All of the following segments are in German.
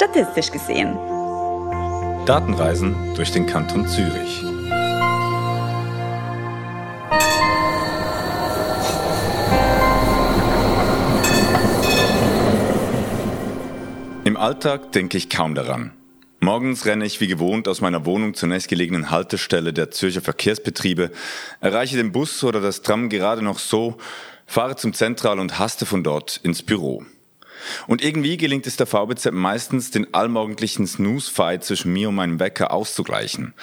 statistisch gesehen. Datenreisen durch den Kanton Zürich. Im Alltag denke ich kaum daran. Morgens renne ich wie gewohnt aus meiner Wohnung zur nächstgelegenen Haltestelle der Zürcher Verkehrsbetriebe, erreiche den Bus oder das Tram gerade noch so, fahre zum Zentral und haste von dort ins Büro. Und irgendwie gelingt es der VBZ meistens, den allmorgendlichen Snooze-Fight zwischen mir und meinem Wecker auszugleichen.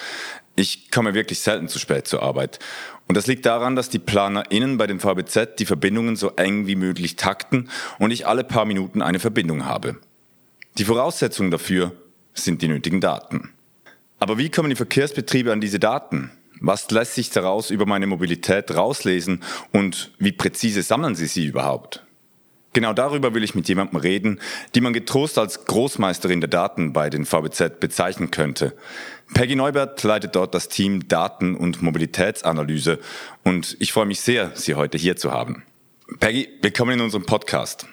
Ich komme wirklich selten zu spät zur Arbeit. Und das liegt daran, dass die PlanerInnen bei dem VBZ die Verbindungen so eng wie möglich takten und ich alle paar Minuten eine Verbindung habe. Die Voraussetzung dafür sind die nötigen Daten. Aber wie kommen die Verkehrsbetriebe an diese Daten? Was lässt sich daraus über meine Mobilität rauslesen und wie präzise sammeln sie sie überhaupt? Genau darüber will ich mit jemandem reden, die man getrost als Großmeisterin der Daten bei den VBZ bezeichnen könnte. Peggy Neubert leitet dort das Team Daten- und Mobilitätsanalyse und ich freue mich sehr, Sie heute hier zu haben. Peggy, willkommen in unserem Podcast.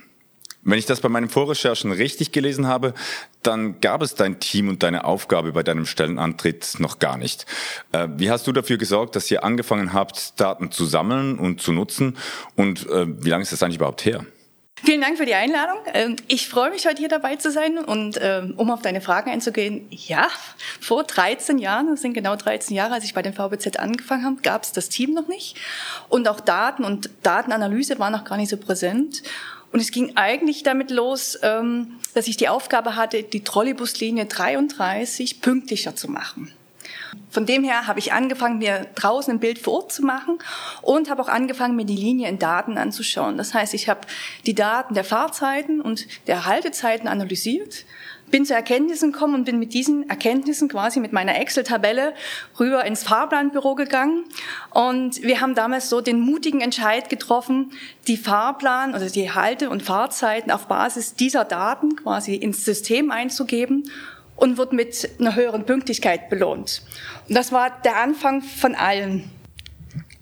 Wenn ich das bei meinen Vorrecherchen richtig gelesen habe, dann gab es dein Team und deine Aufgabe bei deinem Stellenantritt noch gar nicht. Äh, wie hast du dafür gesorgt, dass ihr angefangen habt, Daten zu sammeln und zu nutzen? Und äh, wie lange ist das eigentlich überhaupt her? Vielen Dank für die Einladung. Ähm, ich freue mich, heute hier dabei zu sein. Und ähm, um auf deine Fragen einzugehen, ja, vor 13 Jahren, das sind genau 13 Jahre, als ich bei den VBZ angefangen habe, gab es das Team noch nicht. Und auch Daten und Datenanalyse waren noch gar nicht so präsent. Und es ging eigentlich damit los, ähm, dass ich die Aufgabe hatte, die Trolleybuslinie 33 pünktlicher zu machen. Von dem her habe ich angefangen, mir draußen ein Bild vor Ort zu machen und habe auch angefangen, mir die Linie in Daten anzuschauen. Das heißt, ich habe die Daten der Fahrzeiten und der Haltezeiten analysiert, bin zu Erkenntnissen gekommen und bin mit diesen Erkenntnissen quasi mit meiner Excel-Tabelle rüber ins Fahrplanbüro gegangen. Und wir haben damals so den mutigen Entscheid getroffen, die Fahrplan, also die Halte- und Fahrzeiten auf Basis dieser Daten quasi ins System einzugeben und wird mit einer höheren Pünktlichkeit belohnt. Und das war der Anfang von allen.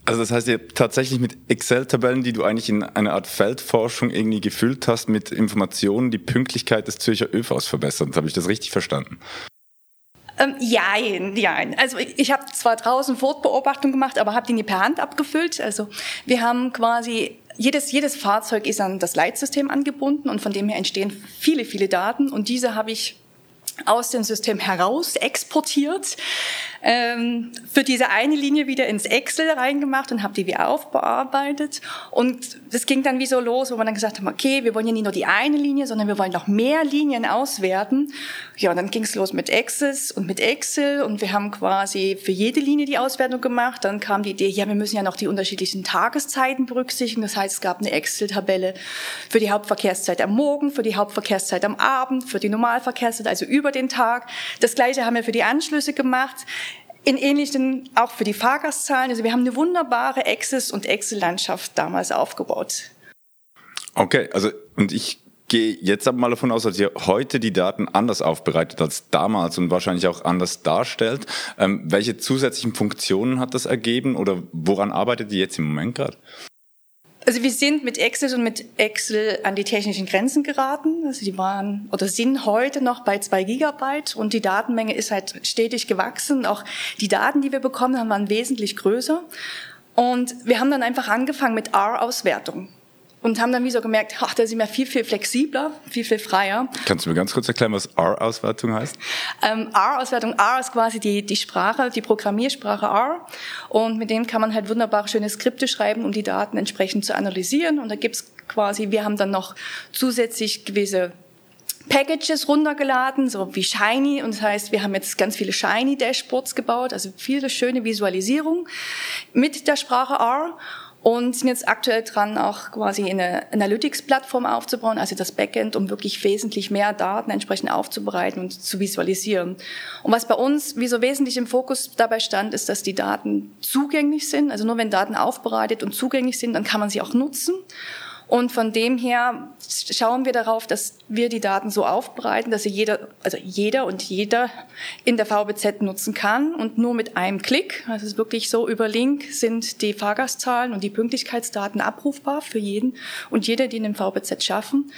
Also das heißt, ihr tatsächlich mit Excel-Tabellen, die du eigentlich in eine Art Feldforschung irgendwie gefüllt hast, mit Informationen die Pünktlichkeit des Zürcher ÖVs verbessert. Habe ich das richtig verstanden? Ähm, jein, jein. Also ich, ich habe zwar draußen Fortbeobachtung gemacht, aber habe die nie per Hand abgefüllt. Also wir haben quasi jedes, jedes Fahrzeug ist an das Leitsystem angebunden und von dem her entstehen viele, viele Daten und diese habe ich aus dem System heraus exportiert, ähm, für diese eine Linie wieder ins Excel reingemacht und habe die wieder aufbearbeitet. Und das ging dann wie so los, wo man dann gesagt hat, okay, wir wollen ja nicht nur die eine Linie, sondern wir wollen noch mehr Linien auswerten. Ja, und dann ging es los mit Access und mit Excel und wir haben quasi für jede Linie die Auswertung gemacht. Dann kam die Idee, ja, wir müssen ja noch die unterschiedlichen Tageszeiten berücksichtigen. Das heißt, es gab eine Excel-Tabelle für die Hauptverkehrszeit am Morgen, für die Hauptverkehrszeit am Abend, für die Normalverkehrszeit, also über den Tag. Das gleiche haben wir für die Anschlüsse gemacht. In ähnlichen, auch für die Fahrgastzahlen. Also wir haben eine wunderbare Access- und Excel-Landschaft damals aufgebaut. Okay, also, und ich gehe jetzt aber mal davon aus, dass ihr heute die Daten anders aufbereitet als damals und wahrscheinlich auch anders darstellt. Ähm, welche zusätzlichen Funktionen hat das ergeben oder woran arbeitet ihr jetzt im Moment gerade? Also wir sind mit Excel und mit Excel an die technischen Grenzen geraten. Also die waren oder sind heute noch bei zwei Gigabyte und die Datenmenge ist halt stetig gewachsen. Auch die Daten, die wir bekommen haben, waren wesentlich größer. Und wir haben dann einfach angefangen mit R-Auswertung und haben dann wie so gemerkt, ach, da sind wir viel, viel flexibler, viel, viel freier. Kannst du mir ganz kurz erklären, was R-Auswertung heißt? Ähm, R-Auswertung, R ist quasi die, die Sprache, die Programmiersprache R. Und mit dem kann man halt wunderbar schöne Skripte schreiben, um die Daten entsprechend zu analysieren. Und da gibt's quasi, wir haben dann noch zusätzlich gewisse Packages runtergeladen, so wie Shiny. Und das heißt, wir haben jetzt ganz viele Shiny Dashboards gebaut, also viele schöne Visualisierung mit der Sprache R und sind jetzt aktuell dran, auch quasi eine Analytics-Plattform aufzubauen, also das Backend, um wirklich wesentlich mehr Daten entsprechend aufzubereiten und zu visualisieren. Und was bei uns wie so wesentlich im Fokus dabei stand, ist, dass die Daten zugänglich sind. Also nur wenn Daten aufbereitet und zugänglich sind, dann kann man sie auch nutzen. Und von dem her schauen wir darauf, dass wir die Daten so aufbereiten, dass sie jeder, also jeder und jeder in der VBZ nutzen kann und nur mit einem Klick, also es ist wirklich so über Link sind die Fahrgastzahlen und die Pünktlichkeitsdaten abrufbar für jeden und jeder, die in dem VBZ schaffen.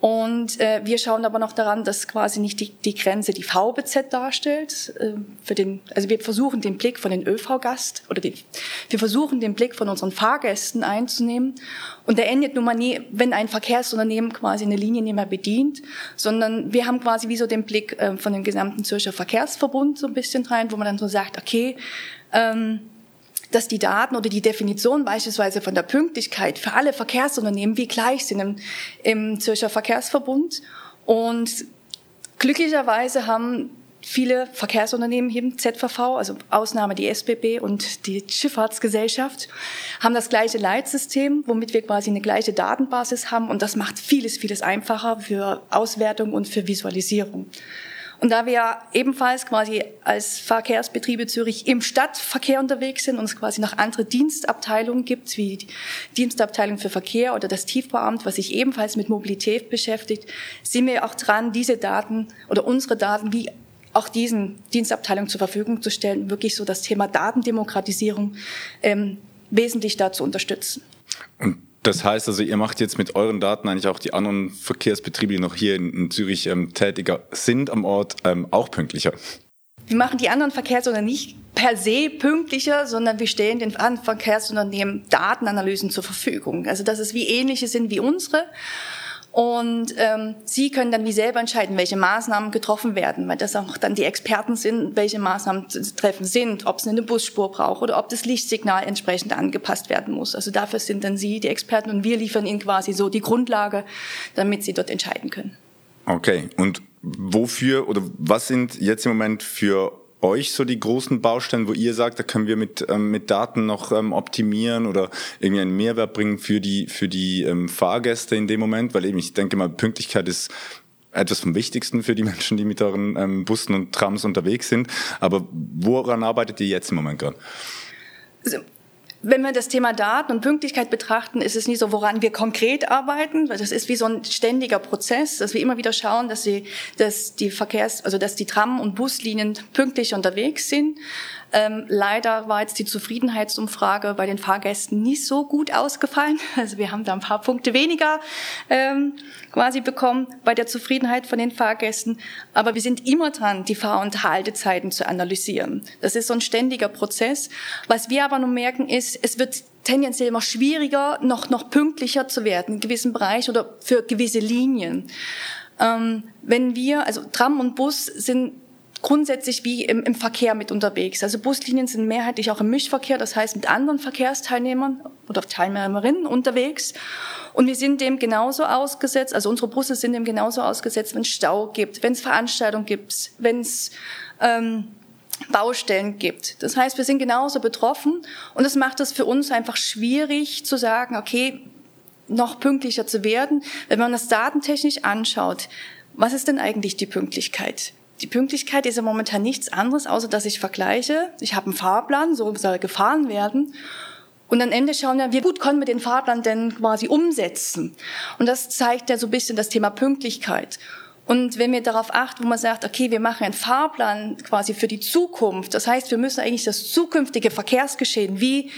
Und äh, wir schauen aber noch daran, dass quasi nicht die, die Grenze die VBZ darstellt. Äh, für den, also wir versuchen den Blick von den ÖV-Gast oder die, wir versuchen den Blick von unseren Fahrgästen einzunehmen. Und der endet nun mal nie, wenn ein Verkehrsunternehmen quasi eine Linie nicht mehr bedient, sondern wir haben quasi wie so den Blick äh, von dem gesamten Zürcher Verkehrsverbund so ein bisschen rein, wo man dann so sagt, okay, ähm, dass die Daten oder die Definition beispielsweise von der Pünktlichkeit für alle Verkehrsunternehmen wie gleich sind im, im Zürcher Verkehrsverbund. Und glücklicherweise haben viele Verkehrsunternehmen hier im ZVV, also Ausnahme die SBB und die Schifffahrtsgesellschaft, haben das gleiche Leitsystem, womit wir quasi eine gleiche Datenbasis haben und das macht vieles, vieles einfacher für Auswertung und für Visualisierung. Und da wir ebenfalls quasi als Verkehrsbetriebe Zürich im Stadtverkehr unterwegs sind und es quasi noch andere Dienstabteilungen gibt, wie die Dienstabteilung für Verkehr oder das Tiefbauamt, was sich ebenfalls mit Mobilität beschäftigt, sind wir auch dran, diese Daten oder unsere Daten wie auch diesen Dienstabteilungen zur Verfügung zu stellen, wirklich so das Thema Datendemokratisierung ähm, wesentlich da zu unterstützen. Und das heißt also, ihr macht jetzt mit euren Daten eigentlich auch die anderen Verkehrsbetriebe, die noch hier in, Zürich ähm, tätiger sind am Ort, ähm, auch pünktlicher. Wir machen die anderen Verkehrsunternehmen nicht per se pünktlicher, sondern wir stellen den anderen Verkehrsunternehmen Datenanalysen zur Verfügung. Also dass es wie ähnliche sind wie unsere und ähm, Sie können dann wie selber entscheiden, welche Maßnahmen getroffen werden, weil das auch dann die Experten sind, welche Maßnahmen zu treffen sind, ob es eine Busspur braucht oder ob das Lichtsignal entsprechend angepasst werden muss. Also dafür sind dann Sie die Experten und wir liefern Ihnen quasi so die Grundlage, damit Sie dort entscheiden können. Okay, und wofür oder was sind jetzt im Moment für euch so die großen Baustellen, wo ihr sagt, da können wir mit, ähm, mit Daten noch ähm, optimieren oder irgendwie einen Mehrwert bringen für die, für die ähm, Fahrgäste in dem Moment? Weil eben, ich denke mal, Pünktlichkeit ist etwas vom Wichtigsten für die Menschen, die mit euren ähm, Bussen und Trams unterwegs sind. Aber woran arbeitet ihr jetzt im Moment gerade? Wenn wir das Thema Daten und Pünktlichkeit betrachten, ist es nicht so, woran wir konkret arbeiten, weil das ist wie so ein ständiger Prozess, dass wir immer wieder schauen, dass, sie, dass die Verkehrs-, also dass die Tram- und Buslinien pünktlich unterwegs sind. Ähm, leider war jetzt die Zufriedenheitsumfrage bei den Fahrgästen nicht so gut ausgefallen. Also wir haben da ein paar Punkte weniger ähm, quasi bekommen bei der Zufriedenheit von den Fahrgästen. Aber wir sind immer dran, die Fahr- und Haltezeiten zu analysieren. Das ist so ein ständiger Prozess. Was wir aber nun merken ist, es wird tendenziell immer schwieriger, noch, noch pünktlicher zu werden in gewissen Bereichen oder für gewisse Linien. Ähm, wenn wir, also Tram und Bus sind grundsätzlich wie im, im Verkehr mit unterwegs. Also Buslinien sind mehrheitlich auch im Mischverkehr, das heißt mit anderen Verkehrsteilnehmern oder Teilnehmerinnen unterwegs. Und wir sind dem genauso ausgesetzt, also unsere Busse sind dem genauso ausgesetzt, wenn es Stau gibt, wenn es Veranstaltungen gibt, wenn es ähm, Baustellen gibt. Das heißt, wir sind genauso betroffen und das macht es für uns einfach schwierig zu sagen, okay, noch pünktlicher zu werden. Wenn man das datentechnisch anschaut, was ist denn eigentlich die Pünktlichkeit? Die Pünktlichkeit ist ja momentan nichts anderes, außer dass ich vergleiche. Ich habe einen Fahrplan, so soll gefahren werden. Und am Ende schauen wir, wie gut können wir den Fahrplan denn quasi umsetzen. Und das zeigt ja so ein bisschen das Thema Pünktlichkeit. Und wenn wir darauf achten, wo man sagt, okay, wir machen einen Fahrplan quasi für die Zukunft, das heißt, wir müssen eigentlich das zukünftige Verkehrsgeschehen wie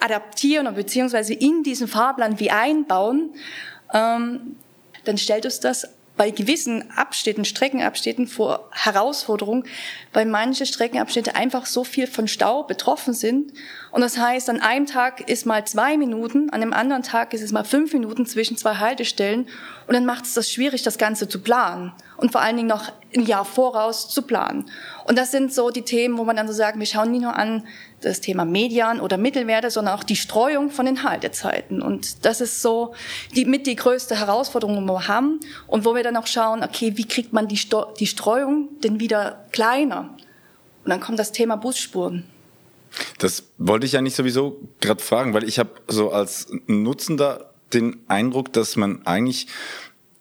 adaptieren oder beziehungsweise in diesen Fahrplan wie einbauen, ähm, dann stellt uns das bei gewissen Abschnitten, Streckenabschnitten vor Herausforderungen, weil manche Streckenabschnitte einfach so viel von Stau betroffen sind. Und das heißt, an einem Tag ist mal zwei Minuten, an einem anderen Tag ist es mal fünf Minuten zwischen zwei Haltestellen. Und dann macht es das schwierig, das Ganze zu planen. Und vor allen Dingen noch ein Jahr voraus zu planen. Und das sind so die Themen, wo man dann so sagt, wir schauen nicht nur an das Thema Median oder Mittelwerte, sondern auch die Streuung von den Haltezeiten. Und das ist so die, mit die größte Herausforderung, die wir haben. Und wo wir dann auch schauen, okay, wie kriegt man die, Sto die Streuung denn wieder kleiner? Und dann kommt das Thema Busspuren. Das wollte ich ja nicht sowieso gerade fragen, weil ich habe so als Nutzender den Eindruck, dass man eigentlich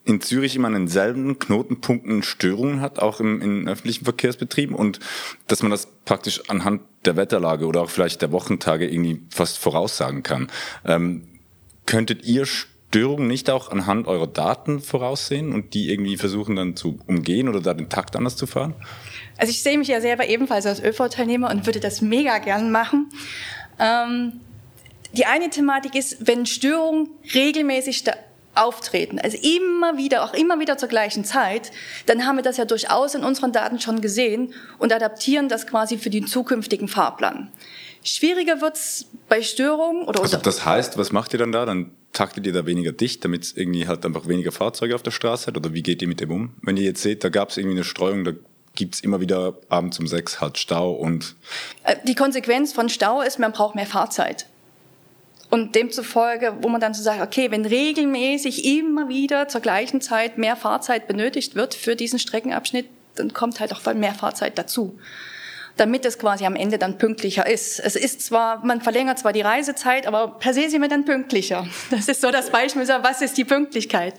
in Zürich immer an denselben Knotenpunkten Störungen hat, auch im, in öffentlichen Verkehrsbetrieben und dass man das praktisch anhand der Wetterlage oder auch vielleicht der Wochentage irgendwie fast voraussagen kann. Ähm, könntet ihr Störungen nicht auch anhand eurer Daten voraussehen und die irgendwie versuchen dann zu umgehen oder da den Takt anders zu fahren? Also ich sehe mich ja selber ebenfalls als ÖV-Teilnehmer und würde das mega gern machen. Ähm, die eine Thematik ist, wenn Störungen regelmäßig auftreten, also immer wieder, auch immer wieder zur gleichen Zeit, dann haben wir das ja durchaus in unseren Daten schon gesehen und adaptieren das quasi für den zukünftigen Fahrplan. Schwieriger wird's bei Störungen oder Also das heißt, was macht ihr dann da? Dann taktet ihr da weniger dicht, damit es irgendwie halt einfach weniger Fahrzeuge auf der Straße hat? Oder wie geht ihr mit dem um? Wenn ihr jetzt seht, da gab es irgendwie eine Streuung, da gibt's immer wieder abends um sechs halt Stau und... Äh, die Konsequenz von Stau ist, man braucht mehr Fahrzeit. Und demzufolge, wo man dann so sagt, okay, wenn regelmäßig immer wieder zur gleichen Zeit mehr Fahrzeit benötigt wird für diesen Streckenabschnitt, dann kommt halt auch mehr Fahrzeit dazu damit es quasi am Ende dann pünktlicher ist. Es ist zwar, man verlängert zwar die Reisezeit, aber per se sind wir dann pünktlicher. Das ist so das Beispiel, was ist die Pünktlichkeit?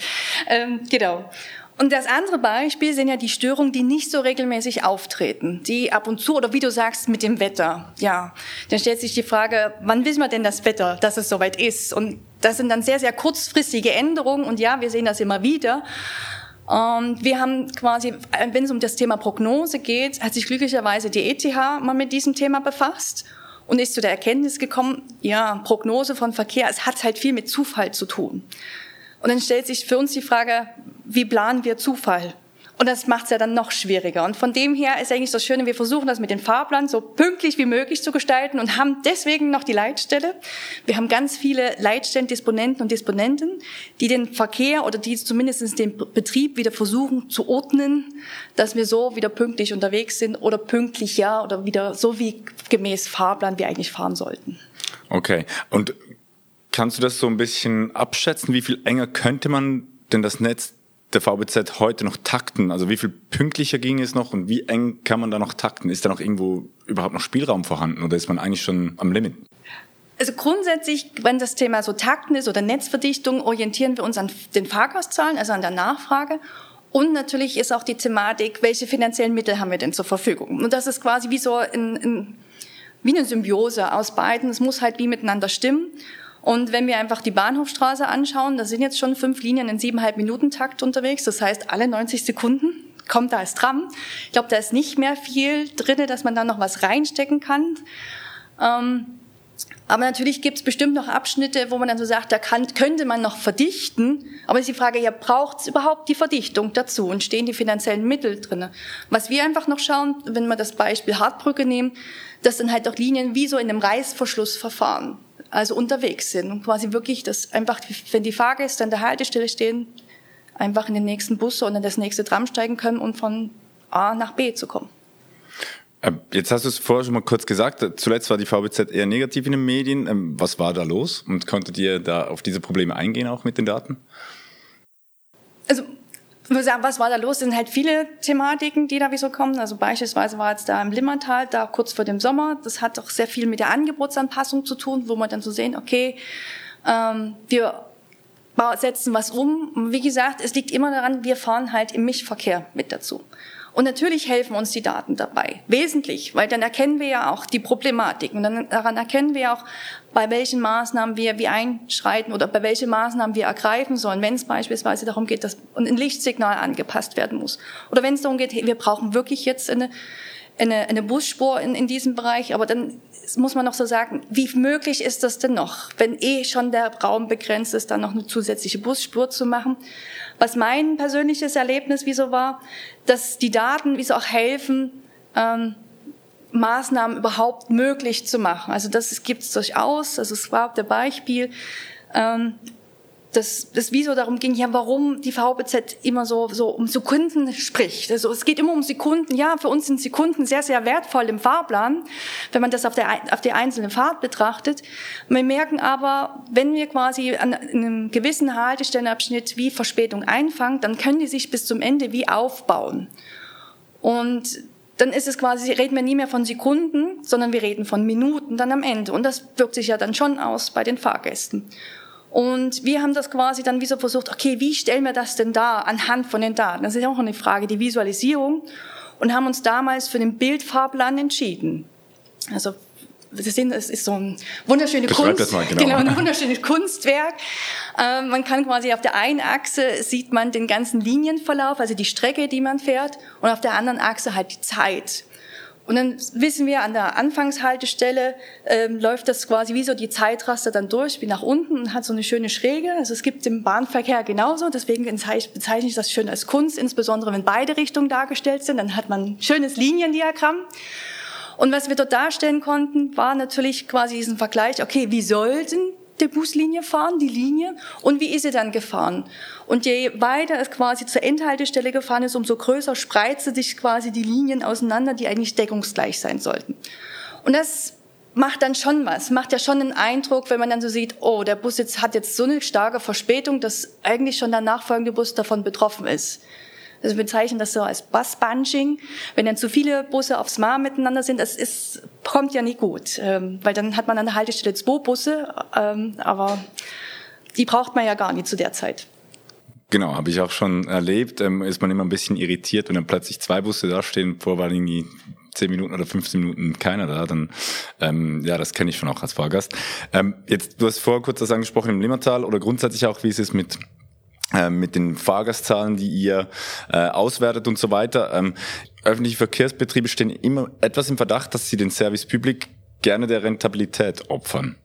Ähm, genau. Und das andere Beispiel sind ja die Störungen, die nicht so regelmäßig auftreten, die ab und zu, oder wie du sagst, mit dem Wetter. Ja, dann stellt sich die Frage, wann wissen wir denn das Wetter, dass es soweit ist? Und das sind dann sehr, sehr kurzfristige Änderungen. Und ja, wir sehen das immer wieder. Und wir haben quasi, wenn es um das Thema Prognose geht, hat sich glücklicherweise die ETH mal mit diesem Thema befasst und ist zu der Erkenntnis gekommen, ja, Prognose von Verkehr, es hat halt viel mit Zufall zu tun. Und dann stellt sich für uns die Frage, wie planen wir Zufall? Und das macht es ja dann noch schwieriger. Und von dem her ist eigentlich das Schöne, wir versuchen das mit dem Fahrplan so pünktlich wie möglich zu gestalten und haben deswegen noch die Leitstelle. Wir haben ganz viele Leitstellendisponenten und Disponenten, die den Verkehr oder die zumindest den Betrieb wieder versuchen zu ordnen, dass wir so wieder pünktlich unterwegs sind oder pünktlich ja oder wieder so wie gemäß Fahrplan wir eigentlich fahren sollten. Okay. Und Kannst du das so ein bisschen abschätzen? Wie viel enger könnte man denn das Netz der VBZ heute noch takten? Also wie viel pünktlicher ging es noch und wie eng kann man da noch takten? Ist da noch irgendwo überhaupt noch Spielraum vorhanden oder ist man eigentlich schon am Limit? Also grundsätzlich, wenn das Thema so Takten ist oder Netzverdichtung, orientieren wir uns an den Fahrgastzahlen, also an der Nachfrage. Und natürlich ist auch die Thematik, welche finanziellen Mittel haben wir denn zur Verfügung? Und das ist quasi wie so ein, ein, wie eine Symbiose aus beiden. Es muss halt wie miteinander stimmen. Und wenn wir einfach die Bahnhofstraße anschauen, da sind jetzt schon fünf Linien in siebeneinhalb Minuten Takt unterwegs. Das heißt, alle 90 Sekunden kommt da als Tram. Ich glaube, da ist nicht mehr viel drinne, dass man da noch was reinstecken kann. Ähm, aber natürlich gibt es bestimmt noch Abschnitte, wo man dann so sagt, da kann, könnte man noch verdichten. Aber ist die Frage, ja, braucht es überhaupt die Verdichtung dazu und stehen die finanziellen Mittel drinne? Was wir einfach noch schauen, wenn wir das Beispiel Hartbrücke nehmen, das sind halt auch Linien wie so in einem Reißverschlussverfahren also unterwegs sind und quasi wirklich das einfach, wenn die Fahrgäste an der Haltestelle stehen, einfach in den nächsten Bus oder in das nächste Tram steigen können und von A nach B zu kommen. Ähm, jetzt hast du es vorher schon mal kurz gesagt, zuletzt war die VBZ eher negativ in den Medien. Ähm, was war da los und konntet ihr da auf diese Probleme eingehen, auch mit den Daten? Also was war da los? Es sind halt viele Thematiken, die da wie so kommen. Also beispielsweise war jetzt da im Limmertal, da kurz vor dem Sommer. Das hat auch sehr viel mit der Angebotsanpassung zu tun, wo man dann so sehen, okay, ähm, wir setzen was um. Wie gesagt, es liegt immer daran, wir fahren halt im Mischverkehr mit dazu. Und natürlich helfen uns die Daten dabei, wesentlich, weil dann erkennen wir ja auch die Problematik und dann daran erkennen wir auch, bei welchen Maßnahmen wir wie einschreiten oder bei welchen Maßnahmen wir ergreifen sollen, wenn es beispielsweise darum geht, dass ein Lichtsignal angepasst werden muss. Oder wenn es darum geht, wir brauchen wirklich jetzt eine, eine, eine Busspur in, in diesem Bereich, aber dann muss man noch so sagen, wie möglich ist das denn noch, wenn eh schon der Raum begrenzt ist, dann noch eine zusätzliche Busspur zu machen? Was mein persönliches Erlebnis wieso war, dass die Daten wieso auch helfen, ähm, Maßnahmen überhaupt möglich zu machen. Also das gibt es durchaus. Also es war der Beispiel. Ähm, das wie so darum ging, ja, warum die VBZ immer so, so um Sekunden spricht. Also es geht immer um Sekunden. Ja, für uns sind Sekunden sehr, sehr wertvoll im Fahrplan, wenn man das auf der, auf die einzelne Fahrt betrachtet. Wir merken aber, wenn wir quasi an einem gewissen Haltestellenabschnitt wie Verspätung einfangen, dann können die sich bis zum Ende wie aufbauen. Und dann ist es quasi, reden wir nie mehr von Sekunden, sondern wir reden von Minuten dann am Ende. Und das wirkt sich ja dann schon aus bei den Fahrgästen. Und wir haben das quasi dann wie so versucht, okay, wie stellen wir das denn da anhand von den Daten? Das ist ja auch eine Frage, die Visualisierung. Und haben uns damals für den Bildfahrplan entschieden. Also das ist so ein wunderschöne Kunst, das mal, genau. genau, ein wunderschönes Kunstwerk. Ähm, man kann quasi auf der einen Achse sieht man den ganzen Linienverlauf, also die Strecke, die man fährt, und auf der anderen Achse halt die Zeit. Und dann wissen wir, an der Anfangshaltestelle ähm, läuft das quasi wie so die Zeitraster dann durch, wie nach unten und hat so eine schöne Schräge. Also es gibt im Bahnverkehr genauso, deswegen bezeichne ich das schön als Kunst, insbesondere wenn beide Richtungen dargestellt sind, dann hat man ein schönes Liniendiagramm. Und was wir dort darstellen konnten, war natürlich quasi diesen Vergleich, okay, wie sollten der Buslinie fahren, die Linie, und wie ist sie dann gefahren? Und je weiter es quasi zur Endhaltestelle gefahren ist, umso größer spreizte sich quasi die Linien auseinander, die eigentlich deckungsgleich sein sollten. Und das macht dann schon was, macht ja schon einen Eindruck, wenn man dann so sieht, oh, der Bus jetzt hat jetzt so eine starke Verspätung, dass eigentlich schon der nachfolgende Bus davon betroffen ist. Also wir bezeichnen das so als Bus-Bunching. Wenn dann zu viele Busse aufs Mar miteinander sind, das ist, kommt ja nicht gut, ähm, weil dann hat man an der Haltestelle zwei Busse, ähm, aber die braucht man ja gar nicht zu der Zeit. Genau, habe ich auch schon erlebt. Ähm, ist man immer ein bisschen irritiert, wenn dann plötzlich zwei Busse dastehen, vor war irgendwie zehn Minuten oder 15 Minuten keiner da, dann ähm, ja, das kenne ich schon auch als Fahrgast. Ähm, jetzt, du hast vorher kurz das angesprochen im Limmertal oder grundsätzlich auch, wie es ist mit ähm, mit den Fahrgastzahlen, die ihr äh, auswertet und so weiter. Ähm, öffentliche Verkehrsbetriebe stehen immer etwas im Verdacht, dass sie den Service Public gerne der Rentabilität opfern.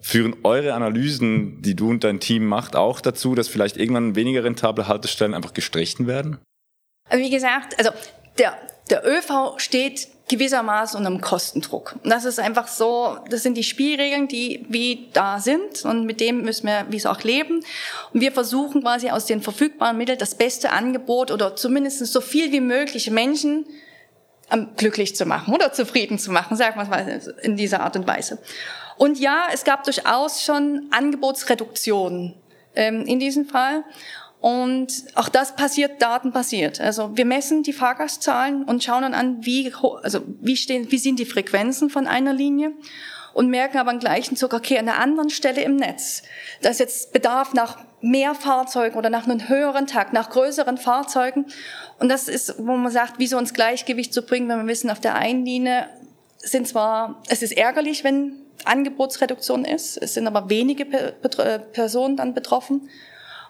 Führen eure Analysen, die du und dein Team macht, auch dazu, dass vielleicht irgendwann weniger rentable Haltestellen einfach gestrichen werden? Wie gesagt, also der, der ÖV steht gewissermaßen unter einem Kostendruck. Und das ist einfach so, das sind die Spielregeln, die wie da sind und mit dem müssen wir wie es auch leben. Und wir versuchen quasi aus den verfügbaren Mitteln das beste Angebot oder zumindest so viel wie möglich Menschen ähm, glücklich zu machen oder zufrieden zu machen, sagen wir mal in dieser Art und Weise. Und ja, es gab durchaus schon Angebotsreduktionen ähm, in diesem Fall. Und auch das passiert datenbasiert. Also wir messen die Fahrgastzahlen und schauen dann an, wie, also wie, stehen, wie sind die Frequenzen von einer Linie und merken aber im gleichen Zug, okay, an einer anderen Stelle im Netz, dass jetzt Bedarf nach mehr Fahrzeugen oder nach einem höheren Takt, nach größeren Fahrzeugen. Und das ist, wo man sagt, wie so ins Gleichgewicht zu bringen, wenn wir wissen, auf der einen Linie sind zwar, es ist ärgerlich, wenn Angebotsreduktion ist, es sind aber wenige Personen dann betroffen.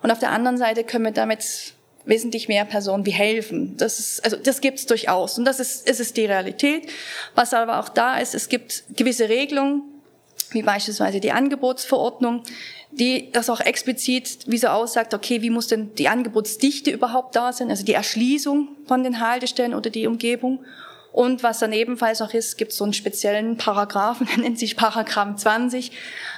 Und auf der anderen Seite können wir damit wesentlich mehr Personen wie helfen. Das ist, also das gibt es durchaus und das ist, ist es die Realität. Was aber auch da ist, es gibt gewisse Regelungen, wie beispielsweise die Angebotsverordnung, die das auch explizit wie so aussagt, okay, wie muss denn die Angebotsdichte überhaupt da sein, also die Erschließung von den Haltestellen oder die Umgebung. Und was dann ebenfalls noch ist, gibt es so einen speziellen Paragraphen, der nennt sich Paragraph 20.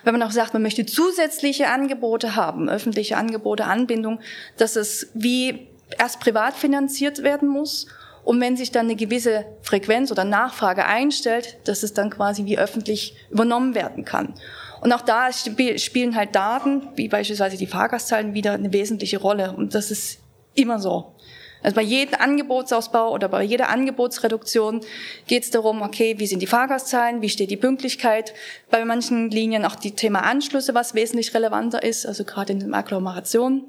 Wenn man auch sagt, man möchte zusätzliche Angebote haben, öffentliche Angebote, Anbindung, dass es wie erst privat finanziert werden muss. Und wenn sich dann eine gewisse Frequenz oder Nachfrage einstellt, dass es dann quasi wie öffentlich übernommen werden kann. Und auch da spielen halt Daten, wie beispielsweise die Fahrgastzahlen, wieder eine wesentliche Rolle. Und das ist immer so. Also bei jedem Angebotsausbau oder bei jeder Angebotsreduktion geht es darum, okay, wie sind die Fahrgastzahlen, wie steht die Pünktlichkeit. Bei manchen Linien auch die Thema Anschlüsse, was wesentlich relevanter ist, also gerade in den Agglomerationen.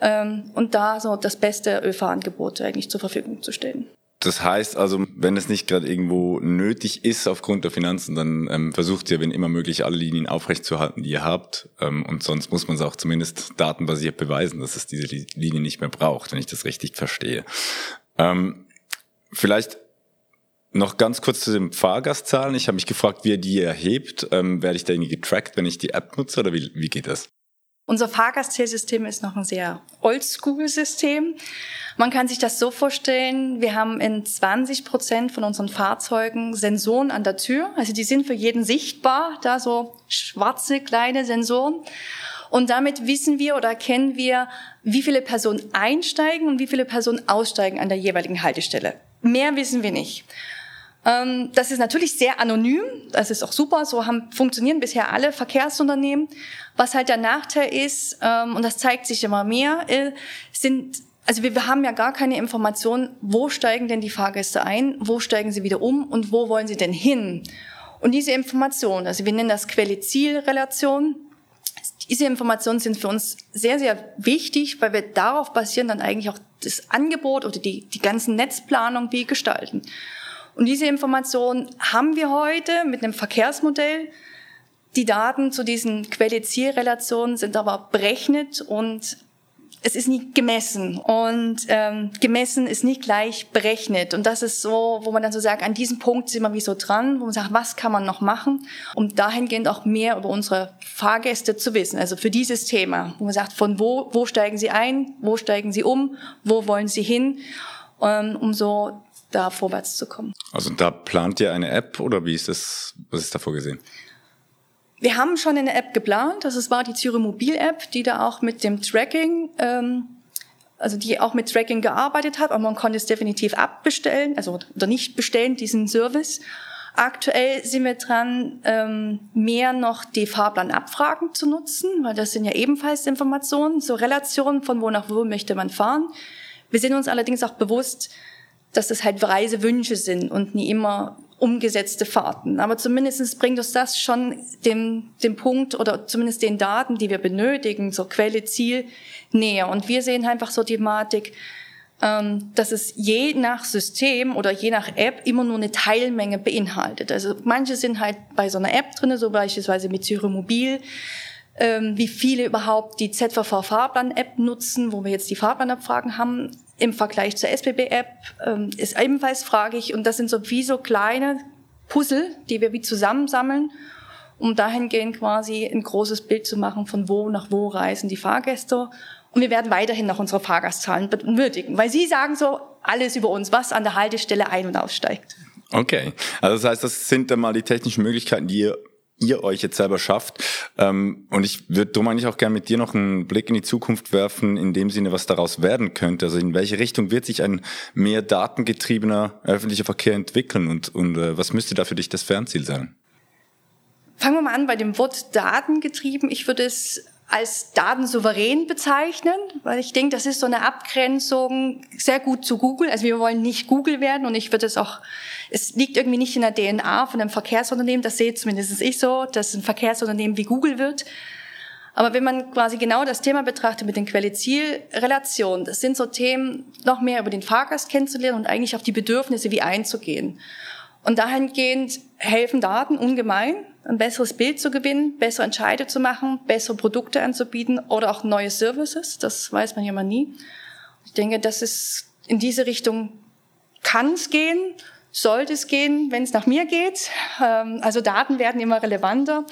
Ähm, und da so das beste ÖV-Angebot eigentlich zur Verfügung zu stellen. Das heißt also, wenn es nicht gerade irgendwo nötig ist aufgrund der Finanzen, dann ähm, versucht ihr, wenn immer möglich, alle Linien aufrechtzuerhalten, die ihr habt. Ähm, und sonst muss man es auch zumindest datenbasiert beweisen, dass es diese Linie nicht mehr braucht, wenn ich das richtig verstehe. Ähm, vielleicht noch ganz kurz zu den Fahrgastzahlen. Ich habe mich gefragt, wie ihr die erhebt. Ähm, werde ich da irgendwie getrackt, wenn ich die App nutze oder wie, wie geht das? Unser Fahrgastzählsystem ist noch ein sehr oldschool-System. Man kann sich das so vorstellen, wir haben in 20 Prozent von unseren Fahrzeugen Sensoren an der Tür. Also die sind für jeden sichtbar, da so schwarze kleine Sensoren. Und damit wissen wir oder erkennen wir, wie viele Personen einsteigen und wie viele Personen aussteigen an der jeweiligen Haltestelle. Mehr wissen wir nicht. Ähm, das ist natürlich sehr anonym. Das ist auch super. So haben, funktionieren bisher alle Verkehrsunternehmen. Was halt der Nachteil ist, ähm, und das zeigt sich immer mehr, äh, sind also wir haben ja gar keine Informationen, wo steigen denn die Fahrgäste ein, wo steigen sie wieder um und wo wollen sie denn hin. Und diese Informationen, also wir nennen das Quelle-Ziel-Relation, diese Informationen sind für uns sehr, sehr wichtig, weil wir darauf basieren dann eigentlich auch das Angebot oder die, die ganzen Netzplanung wie gestalten. Und diese Informationen haben wir heute mit einem Verkehrsmodell. Die Daten zu diesen Quelle-Ziel-Relationen sind aber berechnet und es ist nie gemessen und ähm, gemessen ist nicht gleich berechnet und das ist so, wo man dann so sagt, an diesem Punkt sind wir wie so dran, wo man sagt, was kann man noch machen, um dahingehend auch mehr über unsere Fahrgäste zu wissen, also für dieses Thema, wo man sagt, von wo, wo steigen sie ein, wo steigen sie um, wo wollen sie hin, ähm, um so da vorwärts zu kommen. Also da plant ihr eine App oder wie ist das, was ist da vorgesehen? Wir haben schon eine App geplant, das war die Zürich Mobil App, die da auch mit dem Tracking, ähm, also die auch mit Tracking gearbeitet hat, aber man konnte es definitiv abbestellen, also oder nicht bestellen, diesen Service. Aktuell sind wir dran, ähm, mehr noch die Fahrplanabfragen zu nutzen, weil das sind ja ebenfalls Informationen, so Relationen von wo nach wo möchte man fahren. Wir sind uns allerdings auch bewusst, dass das halt Reisewünsche sind und nie immer umgesetzte Fahrten. Aber zumindest bringt uns das schon dem, dem Punkt oder zumindest den Daten, die wir benötigen, so Quelle, Ziel, näher. Und wir sehen einfach so die Thematik, ähm, dass es je nach System oder je nach App immer nur eine Teilmenge beinhaltet. Also manche sind halt bei so einer App drinne, so beispielsweise mit Zürich Mobil, ähm, wie viele überhaupt die ZVV Fahrplan-App nutzen, wo wir jetzt die Fahrplanabfragen haben im Vergleich zur SBB-App ähm, ist ebenfalls fragig. Und das sind so wie so kleine Puzzle, die wir wie zusammensammeln, um dahingehend quasi ein großes Bild zu machen, von wo nach wo reisen die Fahrgäste. Und wir werden weiterhin noch unsere Fahrgastzahlen benötigen, weil Sie sagen so alles über uns, was an der Haltestelle ein- und aussteigt. Okay, also das heißt, das sind dann mal die technischen Möglichkeiten, die ihr ihr euch jetzt selber schafft. Ähm, und ich würde darum eigentlich auch gerne mit dir noch einen Blick in die Zukunft werfen, in dem Sinne, was daraus werden könnte. Also in welche Richtung wird sich ein mehr datengetriebener öffentlicher Verkehr entwickeln und, und äh, was müsste da für dich das Fernziel sein? Fangen wir mal an bei dem Wort datengetrieben. Ich würde es als datensouverän bezeichnen, weil ich denke, das ist so eine Abgrenzung sehr gut zu Google. Also wir wollen nicht Google werden und ich würde es auch, es liegt irgendwie nicht in der DNA von einem Verkehrsunternehmen, das sehe zumindest ich so, dass ein Verkehrsunternehmen wie Google wird. Aber wenn man quasi genau das Thema betrachtet mit den Quelle-Ziel-Relationen, das sind so Themen, noch mehr über den Fahrgast kennenzulernen und eigentlich auf die Bedürfnisse wie einzugehen. Und dahingehend helfen Daten ungemein, ein besseres Bild zu gewinnen, bessere Entscheide zu machen, bessere Produkte anzubieten oder auch neue Services. Das weiß man ja mal nie. Ich denke, das ist in diese Richtung kann es gehen, sollte es gehen, wenn es nach mir geht. Ähm, also Daten werden immer relevanter.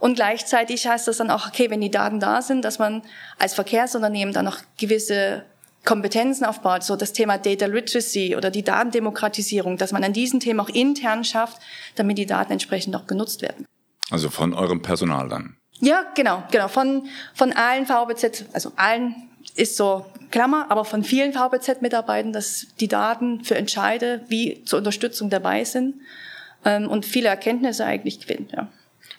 Und gleichzeitig heißt das dann auch, okay, wenn die Daten da sind, dass man als Verkehrsunternehmen dann noch gewisse Kompetenzen aufbaut, so das Thema Data Literacy oder die Datendemokratisierung, dass man an diesen Themen auch intern schafft, damit die Daten entsprechend auch genutzt werden. Also von eurem Personal dann? Ja, genau, genau. Von, von allen VBZ, also allen ist so Klammer, aber von vielen VBZ-Mitarbeitern, dass die Daten für Entscheide wie zur Unterstützung dabei sind ähm, und viele Erkenntnisse eigentlich gewinnen. Ja.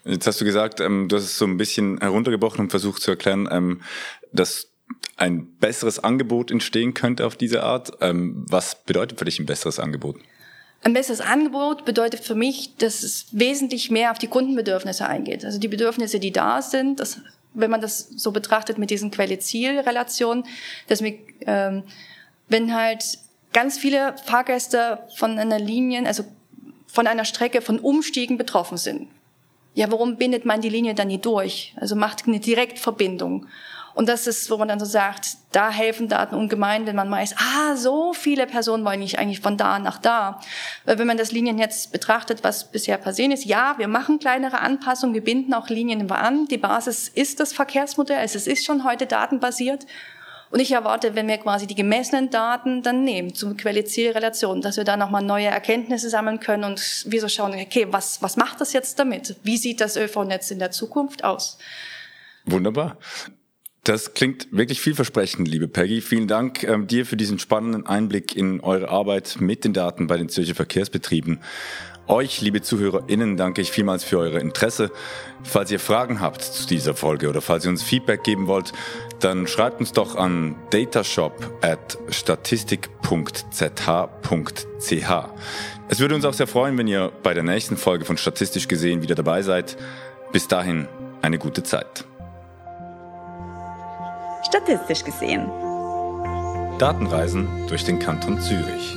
Jetzt hast du gesagt, ähm, du hast es so ein bisschen heruntergebrochen und versucht zu erklären, ähm, dass ein besseres Angebot entstehen könnte auf diese Art. Ähm, was bedeutet für dich ein besseres Angebot? Ein besseres Angebot bedeutet für mich, dass es wesentlich mehr auf die Kundenbedürfnisse eingeht. Also die Bedürfnisse, die da sind, dass, wenn man das so betrachtet mit diesen Quelle-Ziel-Relationen, dass wir, ähm, wenn halt ganz viele Fahrgäste von einer Linie, also von einer Strecke von Umstiegen betroffen sind. Ja, warum bindet man die Linie dann nie durch? Also macht eine Direktverbindung. Und das ist, wo man dann so sagt, da helfen Daten ungemein, wenn man weiß, ah, so viele Personen wollen nicht eigentlich von da nach da. Weil wenn man das Liniennetz betrachtet, was bisher passiert ist, ja, wir machen kleinere Anpassungen, wir binden auch Linien an. Die Basis ist das Verkehrsmodell, also es ist schon heute datenbasiert. Und ich erwarte, wenn wir quasi die gemessenen Daten dann nehmen zum Quelle-Ziel-Relation, dass wir da nochmal neue Erkenntnisse sammeln können und wir so schauen, okay, was, was macht das jetzt damit? Wie sieht das ÖV-Netz in der Zukunft aus? Wunderbar. Das klingt wirklich vielversprechend, liebe Peggy. Vielen Dank ähm, dir für diesen spannenden Einblick in eure Arbeit mit den Daten bei den Zürcher Verkehrsbetrieben. Euch, liebe ZuhörerInnen, danke ich vielmals für eure Interesse. Falls ihr Fragen habt zu dieser Folge oder falls ihr uns Feedback geben wollt, dann schreibt uns doch an datashop at statistik.zh.ch. Es würde uns auch sehr freuen, wenn ihr bei der nächsten Folge von Statistisch gesehen wieder dabei seid. Bis dahin eine gute Zeit statistisch gesehen. Datenreisen durch den Kanton Zürich.